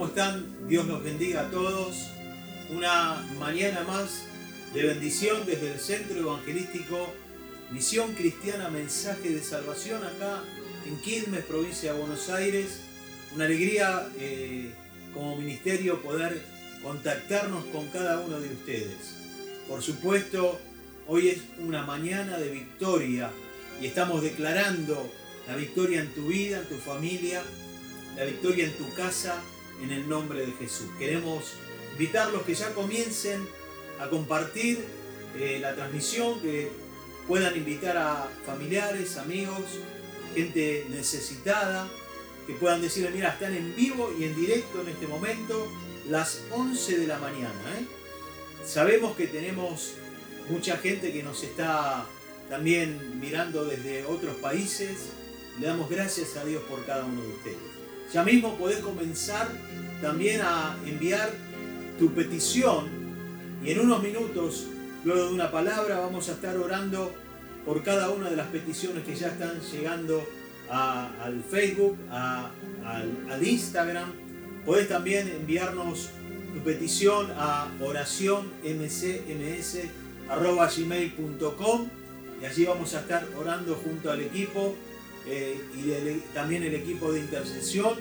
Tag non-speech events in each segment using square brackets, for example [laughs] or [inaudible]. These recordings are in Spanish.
¿Cómo están? Dios los bendiga a todos. Una mañana más de bendición desde el Centro Evangelístico Misión Cristiana Mensaje de Salvación acá en Quilmes, provincia de Buenos Aires. Una alegría eh, como ministerio poder contactarnos con cada uno de ustedes. Por supuesto, hoy es una mañana de victoria y estamos declarando la victoria en tu vida, en tu familia, la victoria en tu casa, en el nombre de Jesús. Queremos invitarlos que ya comiencen a compartir eh, la transmisión, que puedan invitar a familiares, amigos, gente necesitada, que puedan decirle, mira, están en vivo y en directo en este momento, las 11 de la mañana. ¿eh? Sabemos que tenemos mucha gente que nos está también mirando desde otros países. Le damos gracias a Dios por cada uno de ustedes. Ya mismo podés comenzar también a enviar tu petición y en unos minutos, luego de una palabra, vamos a estar orando por cada una de las peticiones que ya están llegando al Facebook, al, Instagram. Podés también enviarnos tu petición a oracionmcms.gmail.com y allí vamos a estar orando junto al equipo eh, y también el equipo de intercesión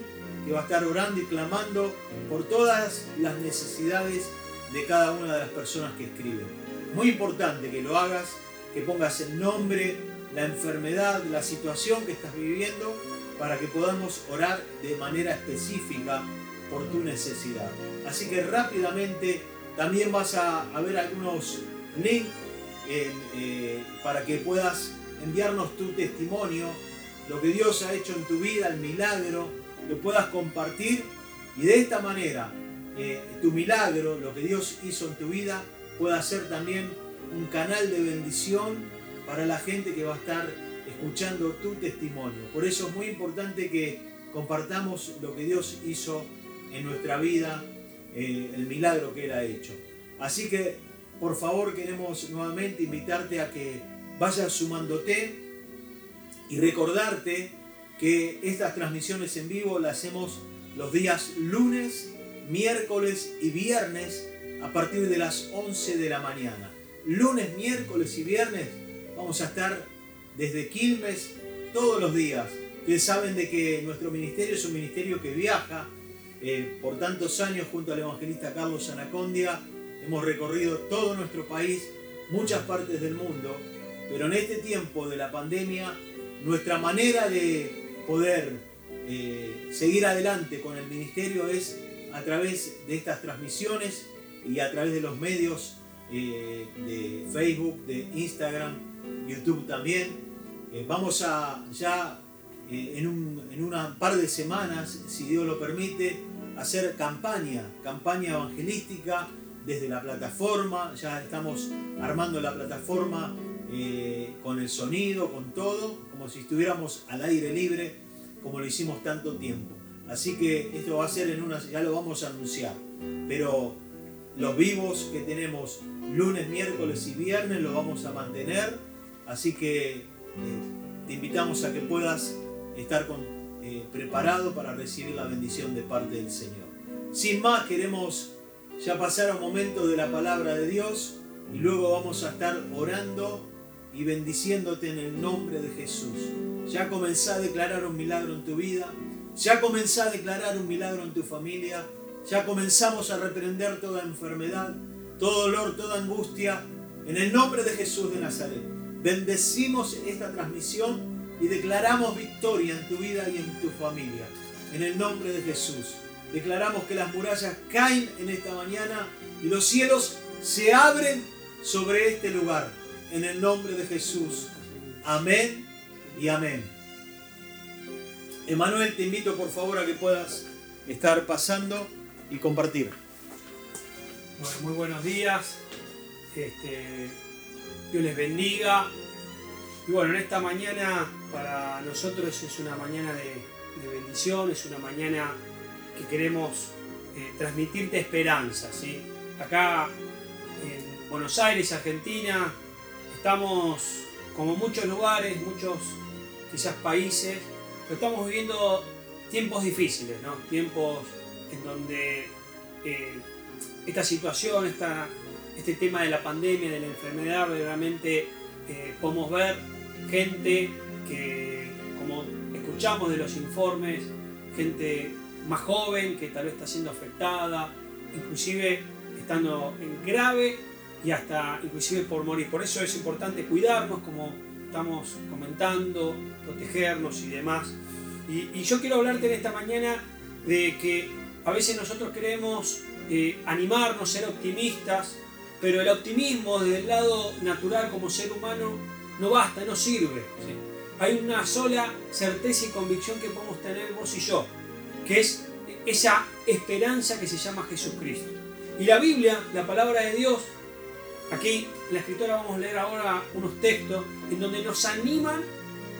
que va a estar orando y clamando por todas las necesidades de cada una de las personas que escriben. Muy importante que lo hagas, que pongas el nombre, la enfermedad, la situación que estás viviendo, para que podamos orar de manera específica por tu necesidad. Así que rápidamente también vas a, ver algunos links eh, para que puedas enviarnos tu testimonio, lo que Dios ha hecho en tu vida, el milagro, lo puedas compartir y de esta manera eh, tu milagro, lo que Dios hizo en tu vida, pueda ser también un canal de bendición para la gente que va a estar escuchando tu testimonio. Por eso es muy importante que compartamos lo que Dios hizo en nuestra vida, eh, el milagro que Él ha hecho. Así que, por favor, queremos nuevamente invitarte a que vayas sumándote y recordarte que estas transmisiones en vivo las hacemos los días lunes, miércoles y viernes a partir de las 11 de la mañana. Lunes, miércoles y viernes vamos a estar desde Quilmes todos los días. Ustedes saben de que nuestro ministerio es un ministerio que viaja eh, por tantos años junto al evangelista Carlos Anacondia. Hemos recorrido todo nuestro país, muchas partes del mundo, pero en este tiempo de la pandemia, nuestra manera de poder eh, seguir adelante con el ministerio es a través de estas transmisiones y a través de los medios eh, de Facebook, de Instagram, YouTube también. Eh, vamos a ya en, un, en una par de semanas, si Dios lo permite, hacer campaña, campaña evangelística desde la plataforma. Ya estamos armando la plataforma con el sonido, con todo, como si estuviéramos al aire libre, como lo hicimos tanto tiempo. Así que esto va a ser en una, ya lo vamos a anunciar. Pero los vivos que tenemos lunes, miércoles y viernes los vamos a mantener. Así que eh, te invitamos a que puedas estar eh, preparado para recibir la bendición de parte del Señor. Sin más, queremos ya pasar a un momento de la palabra de Dios y luego vamos a estar orando y bendiciéndote en el nombre de Jesús. Ya comenzá a declarar un milagro en tu vida, ya comenzá a declarar un milagro en tu familia, ya comenzamos a reprender toda enfermedad, todo dolor, toda angustia, en el nombre de Jesús de Nazaret. Bendecimos esta transmisión y declaramos victoria en tu vida y en tu familia. En el nombre de Jesús. Declaramos que las murallas caen en esta mañana y los cielos se abren sobre este lugar en el nombre de Jesús. Amén y amén. Emanuel, te invito por favor a que puedas estar pasando y compartir. Bueno, muy buenos días. Este, Dios les bendiga. Y bueno, en esta mañana para nosotros es una mañana de, bendición, es una mañana que queremos eh, transmitirte esperanza. ¿sí? Acá en Buenos Aires, Argentina, Estamos, como muchos lugares, muchos quizás países, pero estamos viviendo tiempos difíciles, ¿no? tiempos en donde eh, esta situación, esta, este tema de la pandemia, de la enfermedad, realmente eh, podemos ver gente que, como escuchamos de los informes, gente más joven que tal vez está siendo afectada, inclusive estando en grave y hasta inclusive por morir. Por eso es importante cuidarnos, como estamos comentando, protegernos y demás. Y, yo quiero hablarte en esta mañana de que a veces nosotros queremos eh, animarnos, ser optimistas, pero el optimismo desde el lado natural como ser humano no basta, no sirve. Hay una sola certeza y convicción que podemos tener vos y yo, que es esa esperanza que se llama Jesucristo. Y la Biblia, la palabra de Dios, aquí la escritora vamos a leer ahora unos textos en donde nos animan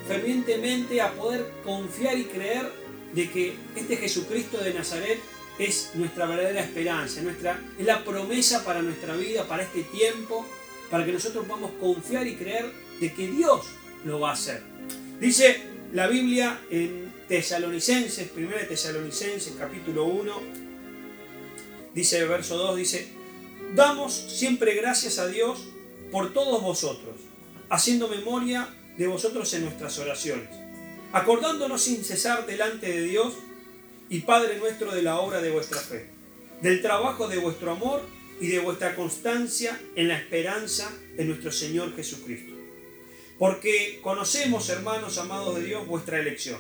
fervientemente a poder confiar y creer de que este Jesucristo de Nazaret es nuestra verdadera esperanza, nuestra, es la promesa para nuestra vida, para este tiempo, para que nosotros podamos confiar y creer de que Dios lo va a hacer. Dice la Biblia en Tesalonicenses, 1 Tesalonicenses capítulo 1, dice verso 2, dice, damos siempre gracias a Dios por todos vosotros, haciendo memoria de vosotros en nuestras oraciones, acordándonos sin cesar delante de Dios y Padre nuestro de la obra de vuestra fe, del trabajo de vuestro amor y de vuestra constancia en la esperanza de nuestro Señor Jesucristo. Porque conocemos, hermanos amados de Dios, vuestra elección.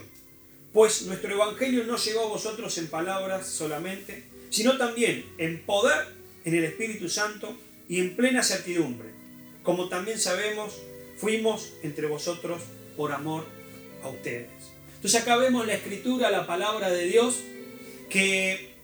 Pues nuestro Evangelio no llegó a vosotros en palabras solamente, sino también en poder, en el Espíritu Santo y en plena certidumbre, como también sabemos fuimos entre vosotros por amor a ustedes. Entonces acá vemos la escritura, la palabra de Dios, que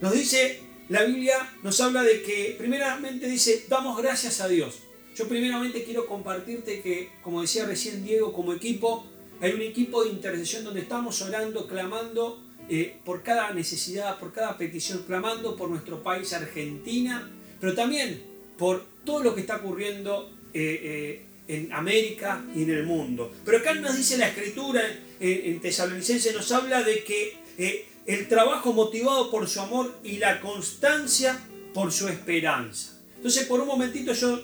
nos dice, la Biblia nos habla de que primeramente dice, damos gracias a Dios. Yo primeramente quiero compartirte que, como decía recién Diego, como equipo, hay un equipo de intercesión donde estamos orando, clamando eh, por cada necesidad, por cada petición, clamando por nuestro país, Argentina, pero también por todo lo que está ocurriendo eh, eh, en América y en el mundo. Pero acá nos dice la escritura en Tesalonicense, nos habla de que eh, el trabajo motivado por su amor y la constancia por su esperanza. Entonces, por un momentito yo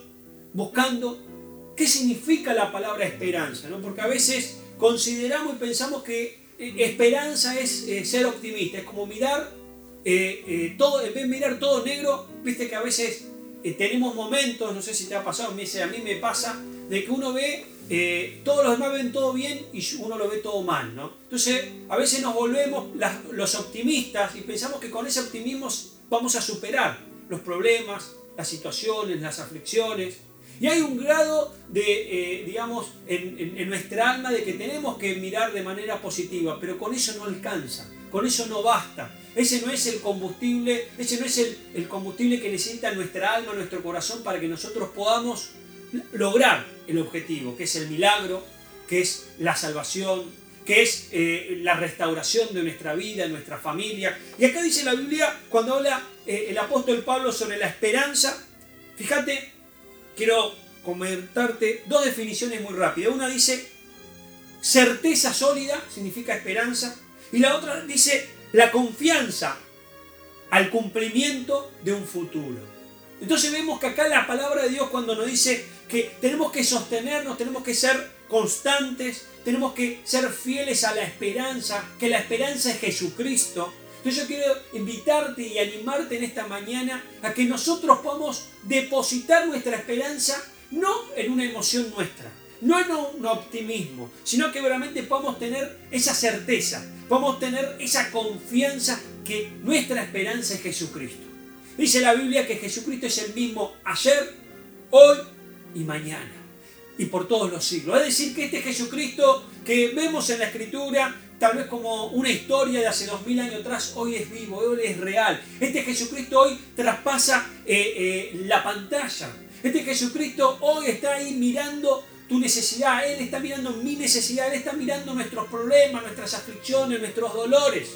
buscando qué significa la palabra esperanza, ¿no? porque a veces consideramos y pensamos que eh, esperanza es eh, ser optimista, es como mirar todo, en vez de mirar todo negro, viste que a veces tenemos momentos, no sé si te ha pasado, a mí me pasa, de que uno ve, eh, todos los demás ven todo bien y uno lo ve todo mal, ¿no? Entonces, a veces nos volvemos los optimistas y pensamos que con ese optimismo vamos a superar los problemas, las situaciones, las aflicciones. Y hay un grado de, eh, digamos, en, nuestra alma de que tenemos que mirar de manera positiva, pero con eso no alcanza, con eso no basta. Ese no es el combustible, ese no es el, combustible que necesita nuestra alma, nuestro corazón para que nosotros podamos lograr el objetivo, que es el milagro, que es la salvación, que es eh, la restauración de nuestra vida, de nuestra familia. Y acá dice la Biblia, cuando habla eh, el apóstol Pablo sobre la esperanza, fíjate, quiero comentarte dos definiciones muy rápidas. Una dice certeza sólida, significa esperanza, y la otra dice la confianza al cumplimiento de un futuro. Entonces vemos que acá la palabra de Dios cuando nos dice que tenemos que sostenernos, tenemos que ser constantes, tenemos que ser fieles a la esperanza, que la esperanza es Jesucristo. Entonces yo quiero invitarte y animarte en esta mañana a que nosotros podamos depositar nuestra esperanza no en una emoción nuestra, no en un optimismo, sino que realmente podamos tener esa certeza, podamos tener esa confianza que nuestra esperanza es Jesucristo. Dice la Biblia que Jesucristo es el mismo ayer, hoy y mañana. Y por todos los siglos. Es decir, que este Jesucristo que vemos en la Escritura, tal vez como una historia de hace dos mil años atrás, hoy es vivo, hoy es real. Este Jesucristo hoy traspasa eh, eh, la pantalla. Este Jesucristo hoy está ahí mirando tu necesidad. Él está mirando mi necesidad. Él está mirando nuestros problemas, nuestras aflicciones, nuestros dolores.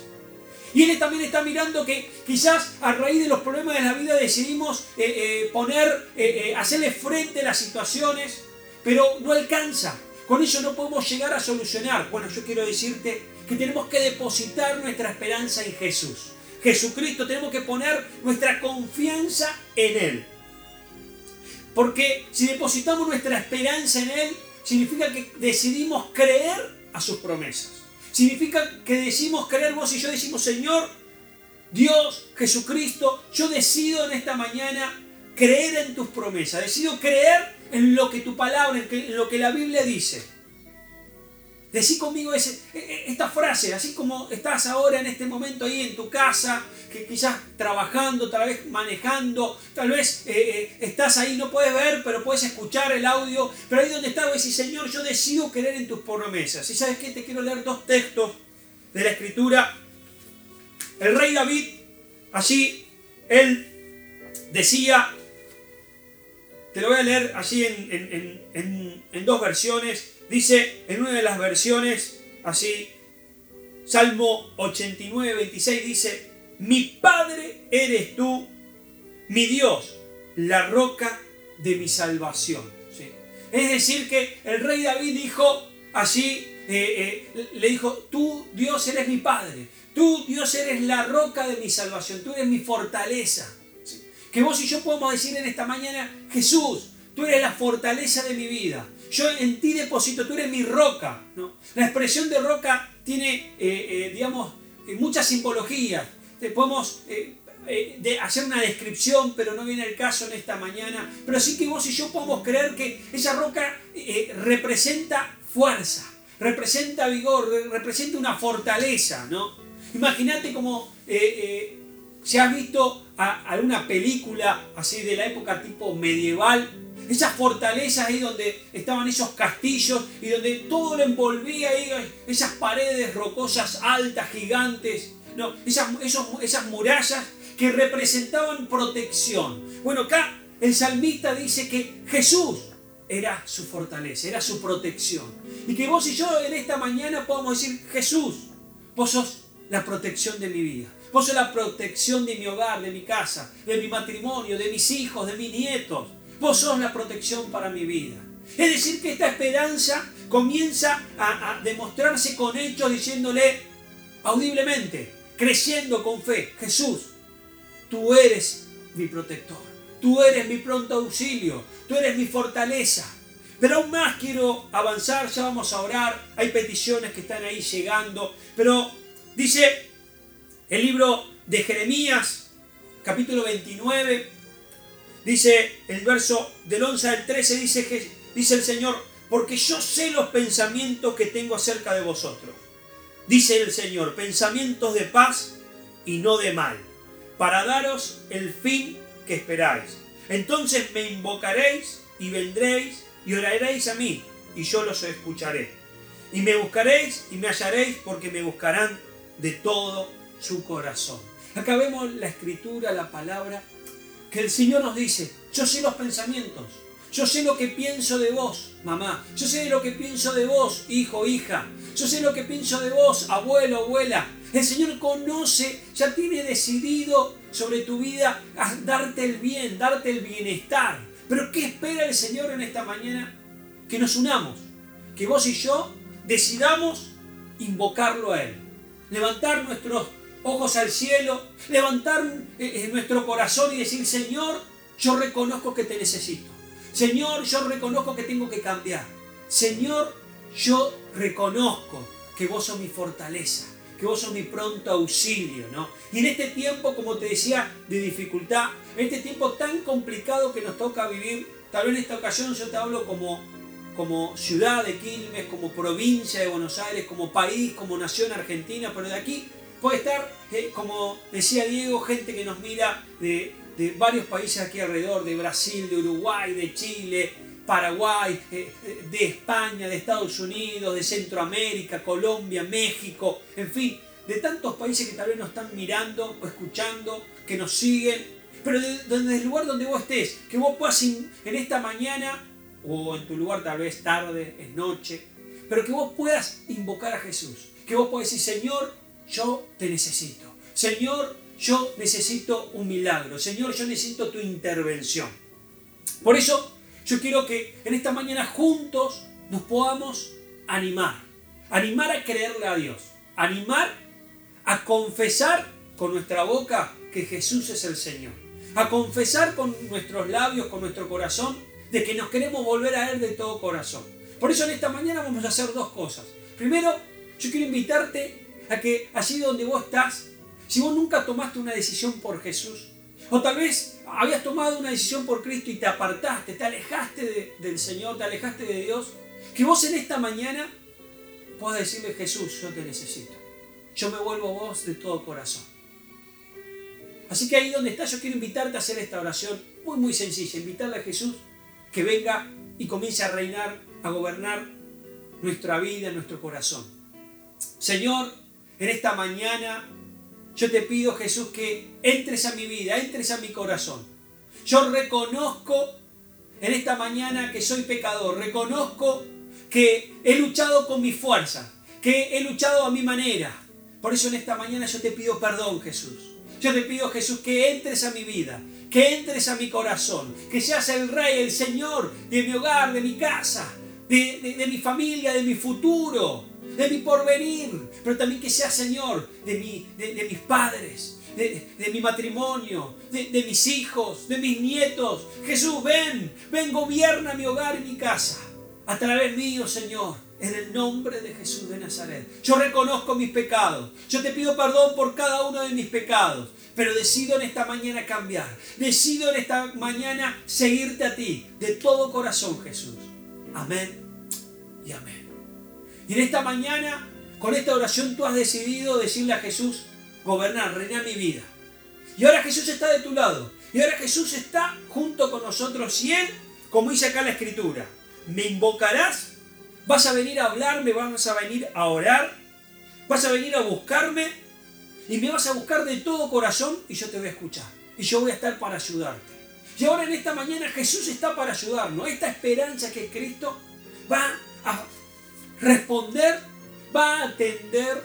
Y Él también está mirando que quizás a raíz de los problemas de la vida decidimos eh, poner, hacerle frente a las situaciones, pero no alcanza. Con eso no podemos llegar a solucionar. Bueno, yo quiero decirte que tenemos que depositar nuestra esperanza en Jesús. Jesucristo, tenemos que poner nuestra confianza en Él. Porque si depositamos nuestra esperanza en Él, significa que decidimos creer a sus promesas. Significa que decimos creer, vos y yo decimos, Señor, Dios, Jesucristo, yo decido en esta mañana creer en tus promesas, decido creer en lo que tu palabra, en lo que la Biblia dice. Decí conmigo e, e, esta frase, así como estás ahora en este momento ahí en tu casa, que quizás trabajando, tal vez manejando, tal vez eh, eh, estás ahí, no puedes ver, pero puedes escuchar el audio, pero ahí donde estás, decís, Señor, yo decido creer en tus promesas. Y sabes qué, te quiero leer dos textos de la escritura. El rey David, así, él decía, te lo voy a leer así en, en dos versiones, Dice en una de las versiones, así, Salmo 89, 26, dice, mi Padre eres tú, mi Dios, la roca de mi salvación. Es decir, que el rey David dijo así, eh, eh, le dijo, tú Dios eres mi Padre, tú Dios eres la roca de mi salvación, tú eres mi fortaleza. Que vos y yo podemos decir en esta mañana, Jesús, tú eres la fortaleza de mi vida. Yo en ti deposito, tú eres mi roca. ¿no? La expresión de roca tiene, eh, eh, digamos, eh, muchas simbologías. podemos de hacer una descripción, pero no viene el caso en esta mañana. Pero sí que vos y yo podemos creer que esa roca representa fuerza, representa vigor, representa una fortaleza. ¿no? Imagínate como si has visto alguna película así de la época tipo medieval, esas fortalezas ahí donde estaban esos castillos y donde todo lo envolvía ahí, esas paredes rocosas altas, gigantes, no, esas, esas murallas que representaban protección. Bueno, acá el salmista dice que Jesús era su fortaleza, era su protección. Y que vos y yo en esta mañana podamos decir, Jesús, vos sos la protección de mi vida. Vos sos la protección de mi hogar, de mi casa, de mi matrimonio, de mis hijos, de mis nietos. Vos sos la protección para mi vida. Es decir, que esta esperanza comienza a, demostrarse con hechos diciéndole audiblemente, creciendo con fe, Jesús, tú eres mi protector, tú eres mi pronto auxilio, tú eres mi fortaleza. Pero aún más quiero avanzar, ya vamos a orar, hay peticiones que están ahí llegando, pero dice el libro de Jeremías, capítulo 29, Dice el verso del 11 al 13, dice, dice el Señor, porque yo sé los pensamientos que tengo acerca de vosotros. Dice el Señor, pensamientos de paz y no de mal, para daros el fin que esperáis. Entonces me invocaréis y vendréis y oraréis a mí, y yo los escucharé. Y me buscaréis y me hallaréis porque me buscarán de todo su corazón. Acá vemos la escritura, la palabra que el Señor nos dice, yo sé los pensamientos, yo sé lo que pienso de vos, mamá, yo sé lo que pienso de vos, hijo, hija, yo sé lo que pienso de vos, abuelo, abuela. El Señor conoce, ya tiene decidido sobre tu vida darte el bien, darte el bienestar. Pero ¿qué espera el Señor en esta mañana? Que nos unamos, que vos y yo decidamos invocarlo a Él, levantar nuestros ojos al cielo, levantar eh, eh, nuestro corazón y decir, Señor, yo reconozco que te necesito. Señor, yo reconozco que tengo que cambiar. Señor, yo reconozco que vos sos mi fortaleza, que vos sos mi pronto auxilio, ¿no? Y en este tiempo, como te decía, de dificultad, en este tiempo tan complicado que nos toca vivir, tal vez en esta ocasión yo te hablo como, como ciudad de Quilmes, como provincia de Buenos Aires, como país, como nación argentina, pero de aquí Puede estar, eh, como decía Diego, gente que nos mira de, varios países aquí alrededor, de Brasil, de Uruguay, de Chile, Paraguay, eh, eh, de España, de Estados Unidos, de Centroamérica, Colombia, México, en fin, de tantos países que tal vez nos están mirando o escuchando, que nos siguen, pero desde el lugar donde vos estés, que vos puedas en esta mañana o en tu lugar tal vez tarde, es noche, pero que vos puedas invocar a Jesús, que vos puedas decir, Señor, yo te necesito. Señor, yo necesito un milagro. Señor, yo necesito tu intervención. Por eso yo quiero que en esta mañana juntos nos podamos animar. Animar a creerle a Dios. Animar a confesar con nuestra boca que Jesús es el Señor. A confesar con nuestros labios, con nuestro corazón, de que nos queremos volver a Él de todo corazón. Por eso en esta mañana vamos a hacer dos cosas. Primero, yo quiero invitarte a que allí donde vos estás, si vos nunca tomaste una decisión por Jesús, o tal vez habías tomado una decisión por Cristo y te apartaste, te alejaste del Señor, te alejaste de Dios, que vos en esta mañana puedas decirle, Jesús, yo te necesito. Yo me vuelvo a vos de todo corazón. Así que ahí donde estás, yo quiero invitarte a hacer esta oración muy, muy sencilla. Invitarle a Jesús que venga y comience a reinar, a gobernar nuestra vida, nuestro corazón. Señor, en esta mañana yo te pido, Jesús, que entres a mi vida, entres a mi corazón. Yo reconozco en esta mañana que soy pecador, reconozco que he luchado con mi fuerza, que he luchado a mi manera. Por eso en esta mañana yo te pido perdón, Jesús. Yo te pido, Jesús, que entres a mi vida, que entres a mi corazón, que seas el Rey, el Señor de mi hogar, de mi casa, de, mi familia, de mi futuro, de mi porvenir, pero también que seas Señor de, mi, de, mis padres, de, mi matrimonio, de, mis hijos, de mis nietos. Jesús, ven, ven, gobierna mi hogar y mi casa. A través mío, Señor, en el nombre de Jesús de Nazaret. Yo reconozco mis pecados. Yo te pido perdón por cada uno de mis pecados. Pero decido en esta mañana cambiar. Decido en esta mañana seguirte a ti de todo corazón, Jesús. Amén y amén. Y en esta mañana, con esta oración, tú has decidido decirle a Jesús, gobernar, reinar mi vida. Y ahora Jesús está de tu lado. Y ahora Jesús está junto con nosotros. Y Él, como dice acá la Escritura, me invocarás Vas a venir a hablarme, vas a venir a orar, vas a venir a buscarme y me vas a buscar de todo corazón y yo te voy a escuchar. Y yo voy a estar para ayudarte. Y ahora en esta mañana Jesús está para ayudarnos. Esta esperanza que Cristo va a responder, va a atender,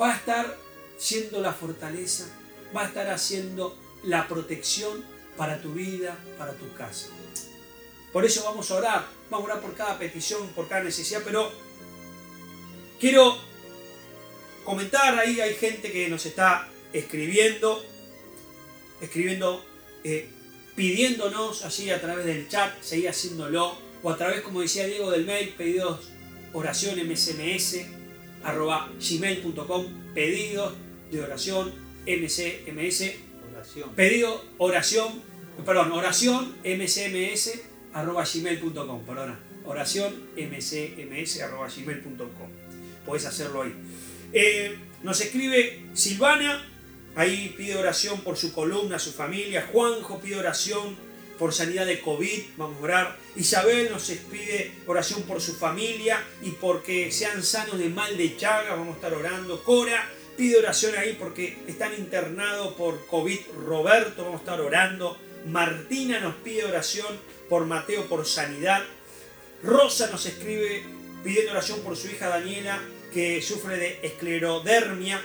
va a estar siendo la fortaleza, va a estar haciendo la protección para tu vida, para tu casa. Por eso vamos a orar Vamos a orar por cada petición, por cada necesidad, pero quiero comentar ahí, hay gente que nos está escribiendo, escribiendo, eh, pidiéndonos allí a través del chat, seguir haciéndolo, o a través, como decía Diego, del mail, pedidos oración msms arroba gmail.com, pedidos de oración msms, oración. pedido oración, perdón, oración msms arroba gmail.com, perdona, oración mcms arroba gmail.com. Podés hacerlo ahí. Eh, nos escribe Silvana, ahí pide oración por su columna, su familia. Juanjo pide oración por sanidad de COVID, vamos a orar. Isabel nos pide oración por su familia y porque sean sanos de mal de chaga, vamos a estar orando. Cora pide oración ahí porque están internados por COVID. Roberto, vamos a estar orando. Martina nos pide oración por Mateo por sanidad. Rosa nos escribe pidiendo oración por su hija Daniela que sufre de esclerodermia,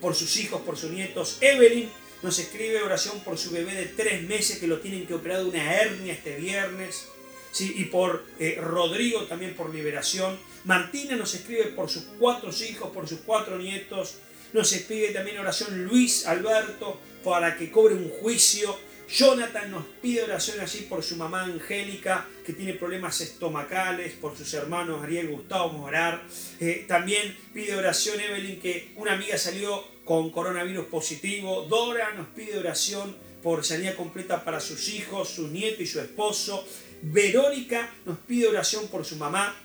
por sus hijos, por sus nietos. Evelyn nos escribe oración por su bebé de tres meses que lo tienen que operar de una hernia este viernes. Sí, y por eh, Rodrigo también por liberación. Martina nos escribe por sus cuatro hijos, por sus cuatro nietos. Nos escribe también oración Luis Alberto para que cobre un juicio Jonathan nos pide oración allí por su mamá Angélica, que tiene problemas estomacales, por sus hermanos Ariel Gustavo, vamos a orar. Eh, también pide oración Evelyn, que una amiga salió con coronavirus positivo. Dora nos pide oración por sanidad completa para sus hijos, su nieto y su esposo. Verónica nos pide oración por su mamá,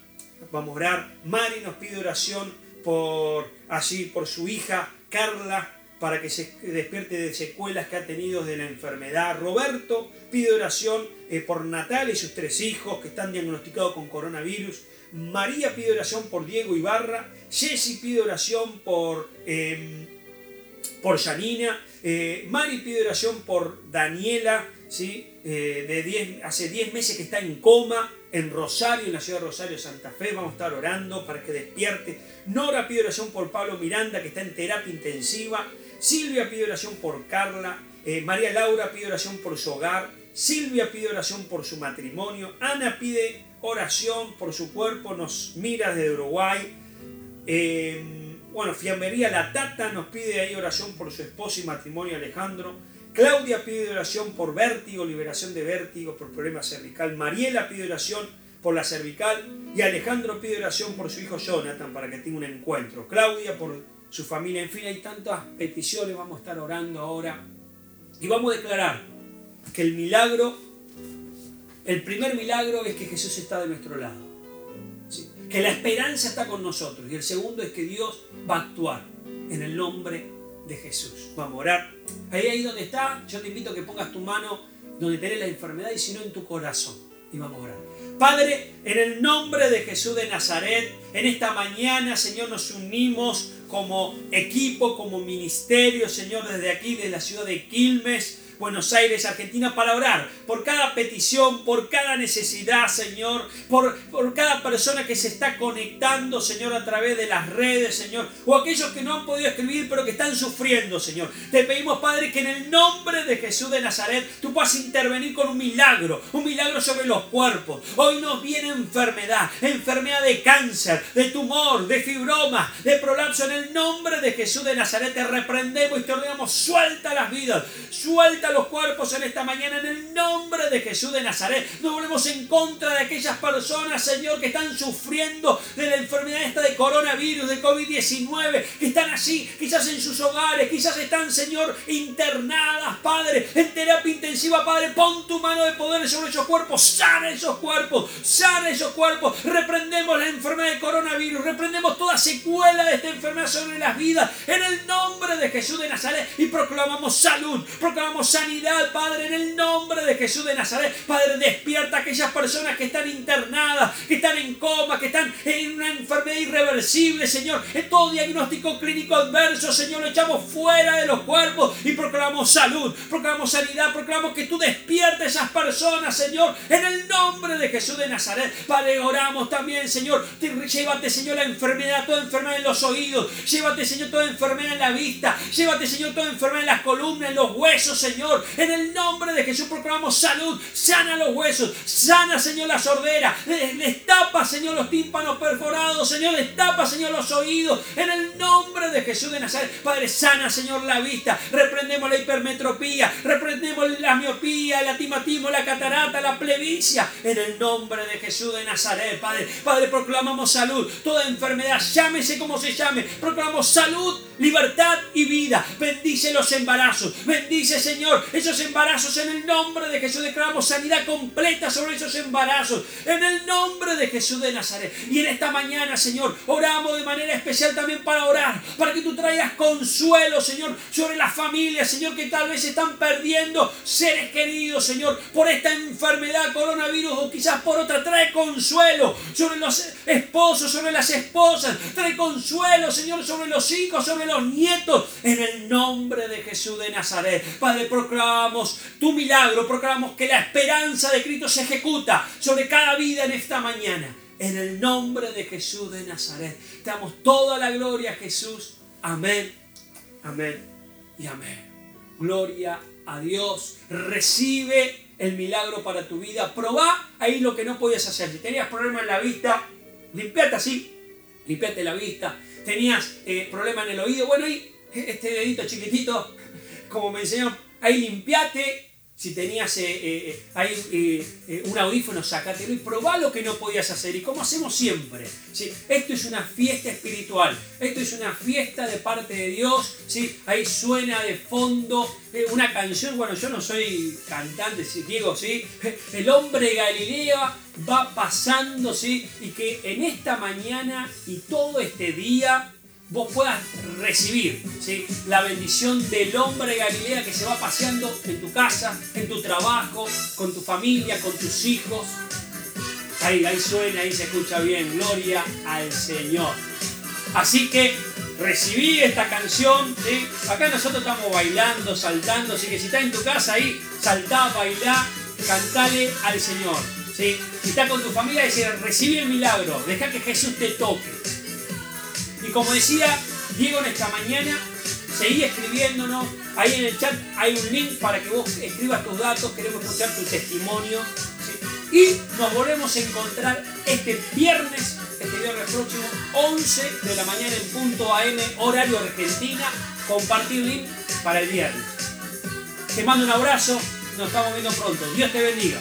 vamos a orar. Mari nos pide oración por por su hija Carla, para que se despierte de secuelas que ha tenido de la enfermedad. Roberto pide oración eh, por Natal y sus tres hijos que están diagnosticados con coronavirus. María pide oración por Diego Ibarra. Jessy pide oración por, em, por Janina. Eh, Mari pide oración por Daniela, ¿sí? Eh, de hace 10 meses que está en coma en Rosario, en la ciudad de Rosario, Santa Fe. Vamos a estar orando para que despierte. Nora pide oración por Pablo Miranda, que está en terapia intensiva. Silvia pide oración por Carla, eh, María Laura pide oración por su hogar, Silvia pide oración por su matrimonio, Ana pide oración por su cuerpo, nos mira desde Uruguay, eh, bueno, Fiambería La Tata nos pide ahí oración por su esposo y matrimonio Alejandro. Claudia pide oración por vértigo, liberación de vértigo, por problema cervical. Mariela pide oración por la cervical. Y Alejandro pide oración por su hijo Jonathan para que tenga un encuentro. Claudia por su familia. En fin, hay tantas peticiones. Vamos a estar orando ahora. Y vamos a declarar que el milagro, el primer milagro es que Jesús está de nuestro lado que la esperanza está con nosotros. Y el segundo es que Dios va a actuar en el nombre de Jesús. Vamos a orar. Ahí, ahí donde está, yo te invito a que pongas tu mano donde tenés la enfermedad y si no en tu corazón. Y vamos a orar. Padre, en el nombre de Jesús de Nazaret, en esta mañana, Señor, nos unimos como equipo, como ministerio, Señor, desde aquí, de la ciudad de Quilmes Buenos Aires, Argentina, para orar por cada petición, por cada necesidad, Señor, por, por cada persona que se está conectando, Señor, a través de las redes, Señor, o aquellos que no han podido escribir, pero que están sufriendo, Señor. Te pedimos, Padre, que en el nombre de Jesús de Nazaret tú puedas intervenir con un milagro, un milagro sobre los cuerpos. Hoy nos viene enfermedad, enfermedad de cáncer, de tumor, de fibroma, de prolapso. En el nombre de Jesús de Nazaret te reprendemos y te ordenamos, suelta las vidas, suelta los cuerpos en esta mañana en el nombre de Jesús de Nazaret. Nos volvemos en contra de aquellas personas, Señor, que están sufriendo de la enfermedad esta de coronavirus, de COVID-19, que están así, quizás en sus hogares, quizás están, Señor, internadas, Padre, en terapia intensiva, Padre. Pon tu mano de poder sobre esos cuerpos, sana esos cuerpos, sana esos cuerpos. Reprendemos la enfermedad de coronavirus, reprendemos toda secuela de esta enfermedad sobre las vidas en el nombre de Jesús de Nazaret y proclamamos salud, proclamamos sanidad, Padre, en el nombre de Jesús de Nazaret. Padre, despierta a aquellas personas que están internadas, que están en coma, que están en una enfermedad irreversible, Señor. En todo diagnóstico clínico adverso, Señor, lo echamos fuera de los cuerpos y proclamamos salud, proclamamos sanidad, proclamamos que tú despiertes a esas personas, Señor, en el nombre de Jesús de Nazaret. Padre, oramos también, Señor. Llévate, Señor, la enfermedad, toda enfermedad en los oídos. Llévate, Señor, toda enfermedad en la vista. Llévate, Señor, toda enfermedad en las columnas, en los huesos, Señor. En el nombre de Jesús proclamamos salud. Sana los huesos. Sana, Señor, la sordera. Destapa, Señor, los tímpanos perforados. Señor, destapa, Señor, los oídos. En el nombre de Jesús de Nazaret. Padre, sana, Señor, la vista. Reprendemos la hipermetropía. Reprendemos la miopía, el atimatismo, la catarata, la plebicia. En el nombre de Jesús de Nazaret, Padre. Padre, proclamamos salud. Toda enfermedad, llámese como se llame. Proclamamos salud, libertad y vida. Bendice los embarazos. Bendice, Señor, esos embarazos en el nombre de Jesús. Declaramos sanidad completa sobre esos embarazos en el nombre de Jesús de Nazaret. Y en esta mañana, Señor, oramos de manera especial también para orar, para que tú traigas consuelo, Señor, sobre las familias, Señor, que tal vez están perdiendo seres queridos, Señor, por esta enfermedad coronavirus o quizás por otra. Trae consuelo sobre los esposos, sobre las esposas. Trae consuelo, Señor, sobre los hijos, sobre los nietos, en el nombre de Jesús de Nazaret. Padre, proclamamos tu milagro, proclamamos que la esperanza de Cristo se ejecuta sobre cada vida en esta mañana. En el nombre de Jesús de Nazaret. Te damos toda la gloria a Jesús. Amén, amén y amén. Gloria a Dios. Recibe el milagro para tu vida. Probá ahí lo que no podías hacer. Si tenías problemas en la vista, limpiate así. Limpiate la vista. Tenías eh, problemas en el oído. Bueno, y este dedito chiquitito, como me enseñó ahí limpiate. Si tenías eh, eh, ahí eh, un audífono, sácatelo y probá lo que no podías hacer. Y como hacemos siempre. ¿sí? Esto es una fiesta espiritual. Esto es una fiesta de parte de Dios. ¿sí? Ahí suena de fondo una canción. Bueno, yo no soy cantante, si digo, ¿sí? [laughs] El hombre Galilea va pasando, ¿sí? Y que en esta mañana y todo este día vos puedas recibir ¿sí? la bendición del hombre Galilea que se va paseando en tu casa, en tu trabajo, con tu familia, con tus hijos. Ahí, ahí suena, ahí se escucha bien. Gloria al Señor. Así que recibí esta canción. ¿sí? Acá nosotros estamos bailando, saltando. Así que si estás en tu casa ahí, saltá, bailá, cantale al Señor. ¿sí? Si estás con tu familia, decir, recibí el milagro. Deja que Jesús te toque. Y como decía Diego en esta mañana, seguí escribiéndonos. Ahí en el chat hay un link para que vos escribas tus datos. Queremos escuchar tu testimonio. Y nos volvemos a encontrar este viernes este viernes próximo, 11 de la mañana en punto AM, horario Argentina, compartir link para el viernes. Te mando un abrazo, nos estamos viendo pronto. Dios te bendiga.